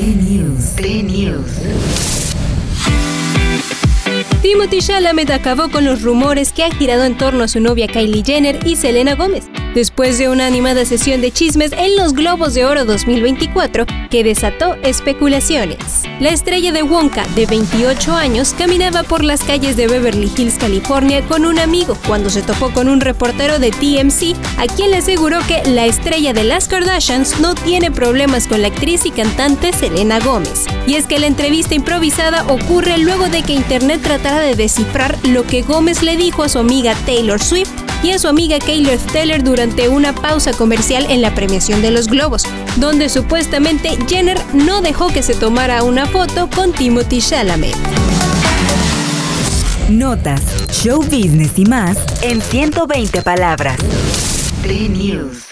P News. P News. Timothy Chalamet acabó con los rumores que han girado en torno a su novia Kylie Jenner y Selena Gómez después de una animada sesión de chismes en los Globos de Oro 2024 que desató especulaciones. La estrella de Wonka, de 28 años, caminaba por las calles de Beverly Hills, California, con un amigo cuando se topó con un reportero de TMC, a quien le aseguró que la estrella de las Kardashians no tiene problemas con la actriz y cantante Selena Gómez. Y es que la entrevista improvisada ocurre luego de que Internet tratara de descifrar lo que Gómez le dijo a su amiga Taylor Swift y a su amiga Kaylor Teller durante una pausa comercial en la premiación de los Globos, donde supuestamente Jenner no dejó que se tomara una foto con Timothy Chalamet. Notas, show business y más en 120 palabras. T-News.